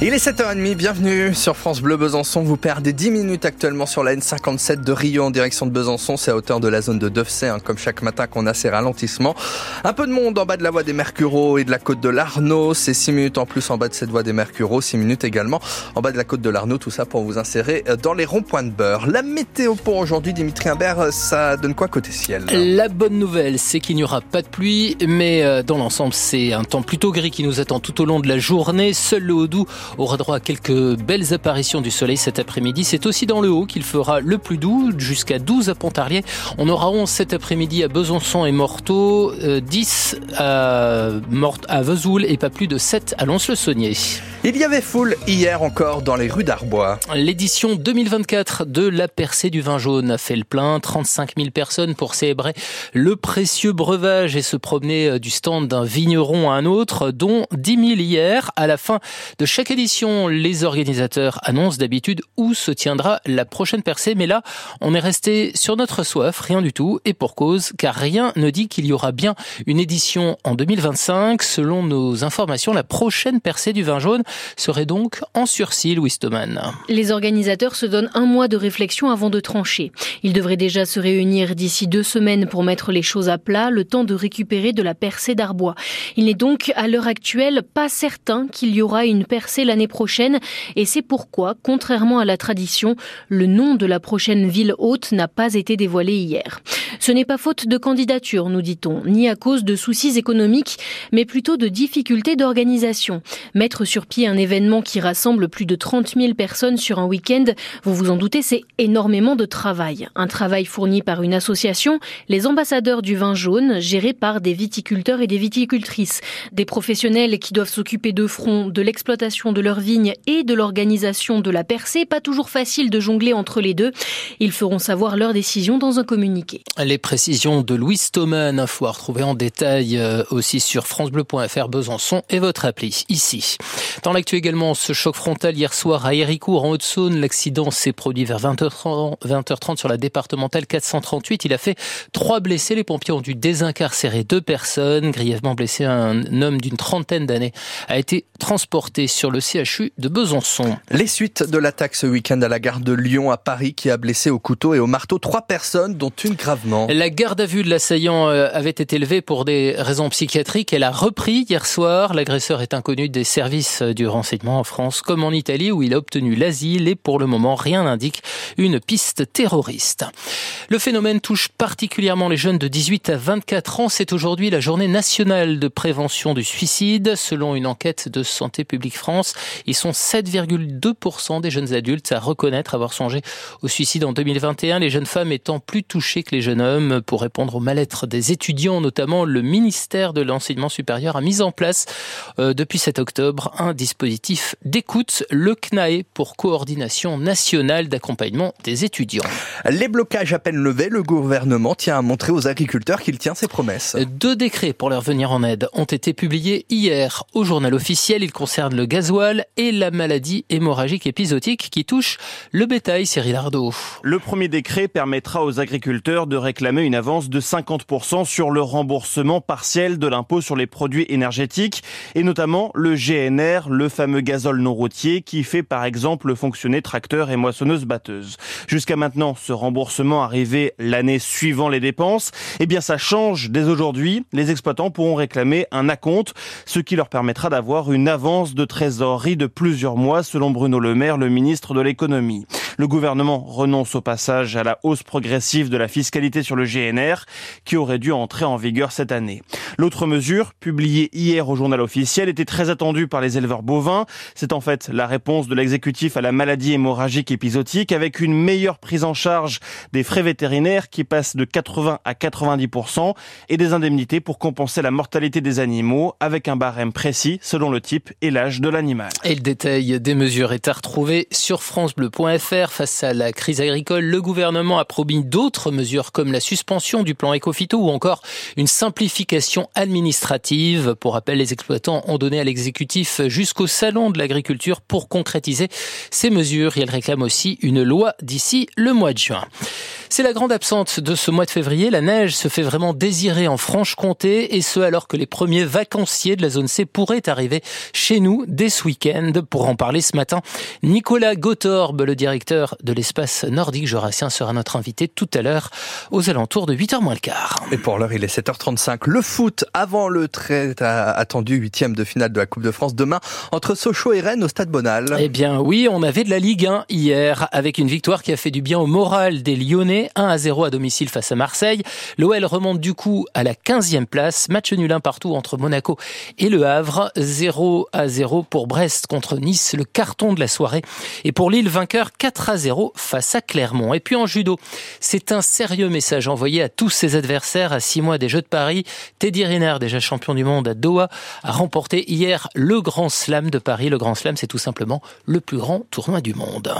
Il est 7h30, bienvenue sur France Bleu Besançon. Vous perdez 10 minutes actuellement sur la N57 de Rio en direction de Besançon. C'est à hauteur de la zone de Dovecey, hein, comme chaque matin qu'on a ces ralentissements. Un peu de monde en bas de la voie des Mercureaux et de la côte de l'Arnaud. C'est 6 minutes en plus en bas de cette voie des Mercureaux, 6 minutes également en bas de la côte de l'Arnaud. Tout ça pour vous insérer dans les ronds-points de beurre. La météo pour aujourd'hui, Dimitri Imbert, ça donne quoi côté ciel? La bonne nouvelle, c'est qu'il n'y aura pas de pluie, mais euh, dans l'ensemble, c'est un temps plutôt gris qui nous attend tout au long de la journée. Seul le Haut-Doubs aura droit à quelques belles apparitions du soleil cet après-midi. C'est aussi dans le haut qu'il fera le plus doux, jusqu'à 12 à Pontarlier. On aura 11 cet après-midi à Besançon et Morteau, 10 euh, à, à Vesoul et pas plus de 7 à Lons-le-Saunier. Il y avait foule hier encore dans les rues d'Arbois. L'édition 2024 de la percée du vin jaune a fait le plein. 35 000 personnes pour célébrer le précieux breuvage et se promener euh, du stand d'un vigneron à un autre, dont 10 000 hier. À la fin de chaque édition, les organisateurs annoncent d'habitude où se tiendra la prochaine percée. Mais là, on est resté sur notre soif, rien du tout, et pour cause, car rien ne dit qu'il y aura bien une édition en 2025. Selon nos informations, la prochaine percée du vin jaune serait donc en sursis, Louis Stoman. Les organisateurs se donnent un mois de réflexion avant de trancher. Ils devraient déjà se réunir d'ici deux semaines pour mettre les choses à plat, le temps de récupérer de la percée d'Arbois. Il n'est donc à l'heure actuelle pas certain qu'il y aura une percée l'année prochaine et c'est pourquoi, contrairement à la tradition, le nom de la prochaine ville haute n'a pas été dévoilé hier. Ce n'est pas faute de candidature, nous dit-on, ni à cause de soucis économiques, mais plutôt de difficultés d'organisation. Mettre sur pied un événement qui rassemble plus de 30 000 personnes sur un week-end, vous vous en doutez, c'est énormément de travail. Un travail fourni par une association, les ambassadeurs du vin jaune, gérés par des viticulteurs et des viticultrices. Des professionnels qui doivent s'occuper de front, de l'exploitation de leurs vignes et de l'organisation de la percée. Pas toujours facile de jongler entre les deux. Ils feront savoir leur décision dans un communiqué. Les précisions de Louis Stoman, info à retrouver en détail euh, aussi sur francebleu.fr Besançon et votre appli ici. L'actu également, ce choc frontal hier soir à Héricourt en Haute-Saône. L'accident s'est produit vers 20h30, 20h30 sur la départementale 438. Il a fait trois blessés. Les pompiers ont dû désincarcérer deux personnes. Grièvement blessé, un homme d'une trentaine d'années a été transporté sur le CHU de Besançon. Les suites de l'attaque ce week-end à la gare de Lyon à Paris qui a blessé au couteau et au marteau trois personnes, dont une gravement. La garde à vue de l'assaillant euh, avait été élevée pour des raisons psychiatriques. Elle a repris hier soir. L'agresseur est inconnu des services du renseignement en France comme en Italie où il a obtenu l'asile et pour le moment rien n'indique une piste terroriste. Le phénomène touche particulièrement les jeunes de 18 à 24 ans. C'est aujourd'hui la journée nationale de prévention du suicide. Selon une enquête de Santé publique France, ils sont 7,2% des jeunes adultes à reconnaître avoir songé au suicide en 2021. Les jeunes femmes étant plus touchées que les jeunes hommes. Pour répondre au mal-être des étudiants, notamment le ministère de l'enseignement supérieur a mis en place euh, depuis cet octobre un dispositif d'écoute, le CNAE pour coordination nationale d'accompagnement des étudiants. Les blocages à peine levés, le gouvernement tient à montrer aux agriculteurs qu'il tient ses promesses. Deux décrets pour leur venir en aide ont été publiés hier au journal officiel. Ils concernent le gasoil et la maladie hémorragique épisodique qui touche le bétail, Cyril Ardo. Le premier décret permettra aux agriculteurs de réclamer une avance de 50% sur le remboursement partiel de l'impôt sur les produits énergétiques et notamment le GNR, le fameux gazole non routier qui fait par exemple fonctionner tracteurs et moissonneuses batteuses. Jusqu'à maintenant, ce remboursement arrivait l'année suivant les dépenses. Eh bien, ça change dès aujourd'hui. Les exploitants pourront réclamer un acompte, ce qui leur permettra d'avoir une avance de trésorerie de plusieurs mois, selon Bruno Le Maire, le ministre de l'économie. Le gouvernement renonce au passage à la hausse progressive de la fiscalité sur le GNR qui aurait dû entrer en vigueur cette année. L'autre mesure, publiée hier au journal officiel, était très attendue par les éleveurs bovins. C'est en fait la réponse de l'exécutif à la maladie hémorragique épisodique avec une meilleure prise en charge des frais vétérinaires qui passent de 80 à 90% et des indemnités pour compenser la mortalité des animaux avec un barème précis selon le type et l'âge de l'animal. Et le des mesures à retrouver sur francebleu.fr face à la crise agricole, le gouvernement a promis d'autres mesures comme la suspension du plan Ecofito ou encore une simplification administrative. Pour rappel, les exploitants ont donné à l'exécutif jusqu'au salon de l'agriculture pour concrétiser ces mesures elle réclame aussi une loi d'ici le mois de juin. C'est la grande absente de ce mois de février. La neige se fait vraiment désirer en Franche-Comté et ce alors que les premiers vacanciers de la zone C pourraient arriver chez nous dès ce week-end. Pour en parler ce matin, Nicolas Gottorbe, le directeur de l'espace nordique jurassien, sera notre invité tout à l'heure aux alentours de 8h moins le quart. Et pour l'heure, il est 7h35. Le foot avant le très attendu huitième de finale de la Coupe de France demain entre Sochaux et Rennes au Stade Bonal. Eh bien oui, on avait de la Ligue 1 hier avec une victoire qui a fait du bien au moral des Lyonnais, 1 à 0 à domicile face à Marseille. L'OL remonte du coup à la 15e place, match nul un partout entre Monaco et Le Havre, 0 à 0 pour Brest contre Nice, le carton de la soirée. Et pour Lille, vainqueur 4 à 0 face à Clermont. Et puis en judo, c'est un sérieux message envoyé à tous ses adversaires à 6 mois des Jeux de Paris. Teddy Riner, déjà champion du monde à Doha, a remporté hier le Grand Slam de Paris. Le Grand Slam, c'est tout simplement le plus grand tournoi du monde.